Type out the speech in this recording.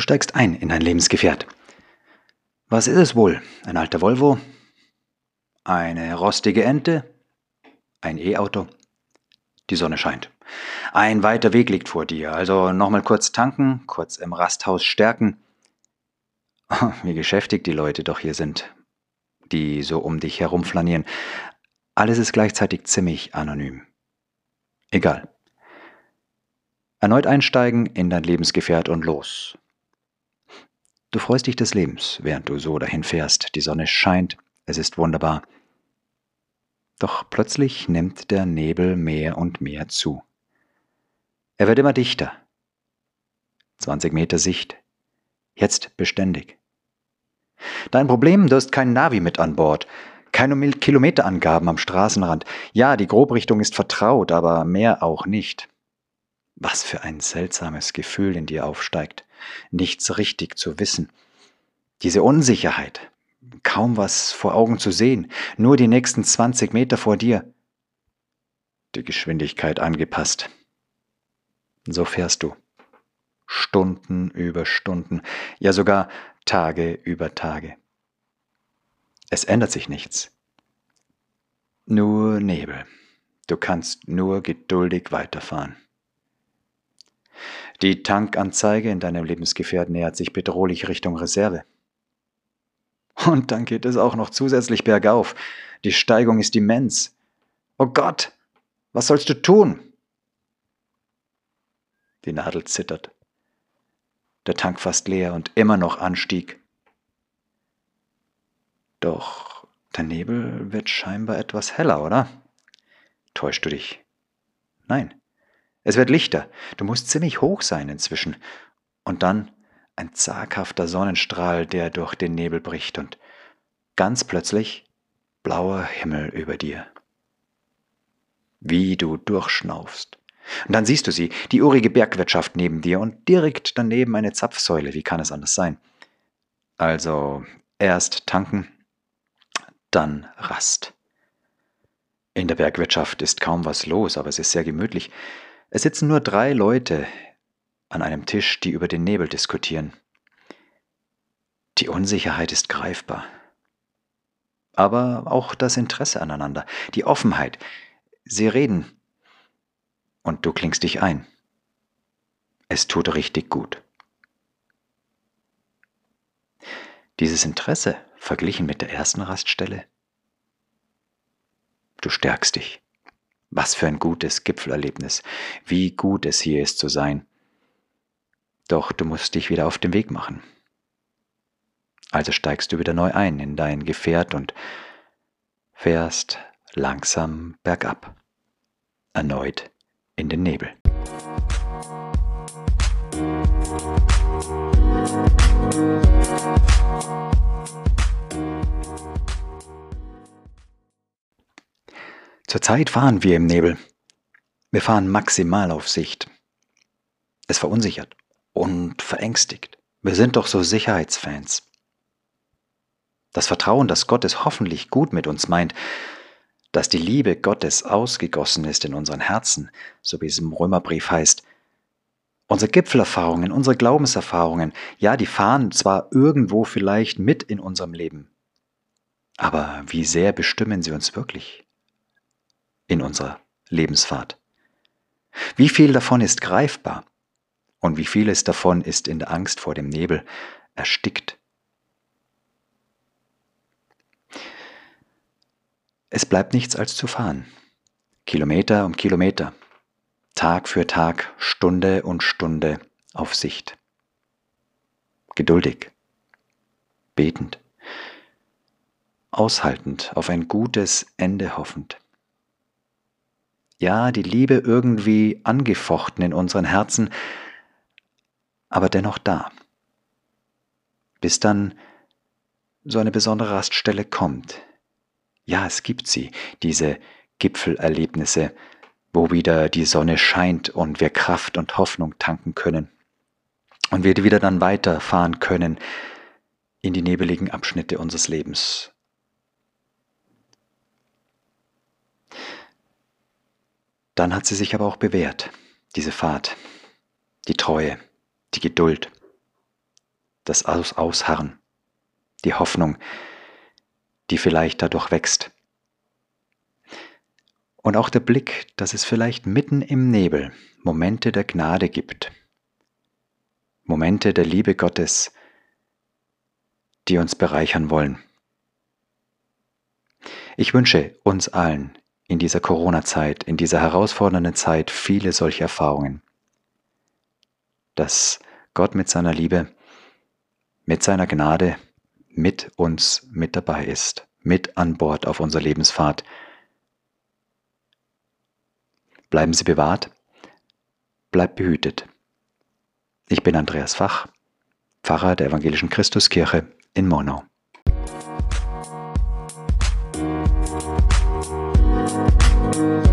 steigst ein in dein Lebensgefährt. Was ist es wohl? Ein alter Volvo? Eine rostige Ente? Ein E-Auto? Die Sonne scheint. Ein weiter Weg liegt vor dir, also nochmal kurz tanken, kurz im Rasthaus stärken. Wie geschäftig die Leute doch hier sind, die so um dich herumflanieren. Alles ist gleichzeitig ziemlich anonym. Egal. Erneut einsteigen in dein Lebensgefährt und los. Du freust dich des Lebens, während du so dahin fährst. Die Sonne scheint, es ist wunderbar. Doch plötzlich nimmt der Nebel mehr und mehr zu. Er wird immer dichter. 20 Meter Sicht. Jetzt beständig. Dein Problem, du hast kein Navi mit an Bord. Keine Kilometerangaben am Straßenrand. Ja, die Grobrichtung ist vertraut, aber mehr auch nicht. Was für ein seltsames Gefühl in dir aufsteigt, nichts richtig zu wissen. Diese Unsicherheit, kaum was vor Augen zu sehen, nur die nächsten 20 Meter vor dir. Die Geschwindigkeit angepasst. So fährst du. Stunden über Stunden, ja sogar Tage über Tage. Es ändert sich nichts. Nur Nebel. Du kannst nur geduldig weiterfahren. Die Tankanzeige in deinem Lebensgefährt nähert sich bedrohlich Richtung Reserve. Und dann geht es auch noch zusätzlich bergauf. Die Steigung ist immens. Oh Gott, was sollst du tun? Die Nadel zittert. Der Tank fast leer und immer noch Anstieg. Doch der Nebel wird scheinbar etwas heller, oder? Täuschst du dich? Nein, es wird lichter. Du musst ziemlich hoch sein inzwischen. Und dann ein zaghafter Sonnenstrahl, der durch den Nebel bricht und ganz plötzlich blauer Himmel über dir. Wie du durchschnaufst. Und dann siehst du sie, die urige Bergwirtschaft neben dir und direkt daneben eine Zapfsäule. Wie kann es anders sein? Also erst tanken, dann Rast. In der Bergwirtschaft ist kaum was los, aber es ist sehr gemütlich. Es sitzen nur drei Leute an einem Tisch, die über den Nebel diskutieren. Die Unsicherheit ist greifbar. Aber auch das Interesse aneinander, die Offenheit. Sie reden und du klingst dich ein. Es tut richtig gut. Dieses Interesse verglichen mit der ersten Raststelle. Du stärkst dich. Was für ein gutes Gipfelerlebnis. Wie gut es hier ist zu sein. Doch du musst dich wieder auf den Weg machen. Also steigst du wieder neu ein in dein Gefährt und fährst langsam bergab. Erneut in den Nebel. Zurzeit fahren wir im Nebel. Wir fahren maximal auf Sicht. Es verunsichert und verängstigt. Wir sind doch so Sicherheitsfans. Das Vertrauen, dass Gott es hoffentlich gut mit uns meint, dass die Liebe Gottes ausgegossen ist in unseren Herzen, so wie es im Römerbrief heißt. Unsere Gipfelerfahrungen, unsere Glaubenserfahrungen, ja, die fahren zwar irgendwo vielleicht mit in unserem Leben, aber wie sehr bestimmen sie uns wirklich? In unserer Lebensfahrt. Wie viel davon ist greifbar und wie vieles davon ist in der Angst vor dem Nebel erstickt. Es bleibt nichts als zu fahren. Kilometer um Kilometer, Tag für Tag, Stunde und Stunde auf Sicht. Geduldig, betend, aushaltend, auf ein gutes Ende hoffend ja, die Liebe irgendwie angefochten in unseren Herzen, aber dennoch da. Bis dann so eine besondere Raststelle kommt. Ja, es gibt sie, diese Gipfelerlebnisse, wo wieder die Sonne scheint und wir Kraft und Hoffnung tanken können. Und wir wieder dann weiterfahren können in die nebeligen Abschnitte unseres Lebens. Dann hat sie sich aber auch bewährt, diese Fahrt, die Treue, die Geduld, das Aus Ausharren, die Hoffnung, die vielleicht dadurch wächst. Und auch der Blick, dass es vielleicht mitten im Nebel Momente der Gnade gibt, Momente der Liebe Gottes, die uns bereichern wollen. Ich wünsche uns allen in dieser Corona-Zeit, in dieser herausfordernden Zeit viele solche Erfahrungen, dass Gott mit seiner Liebe, mit seiner Gnade mit uns mit dabei ist, mit an Bord auf unserer Lebensfahrt. Bleiben Sie bewahrt, bleibt behütet. Ich bin Andreas Fach, Pfarrer der Evangelischen Christuskirche in Monau. Bye.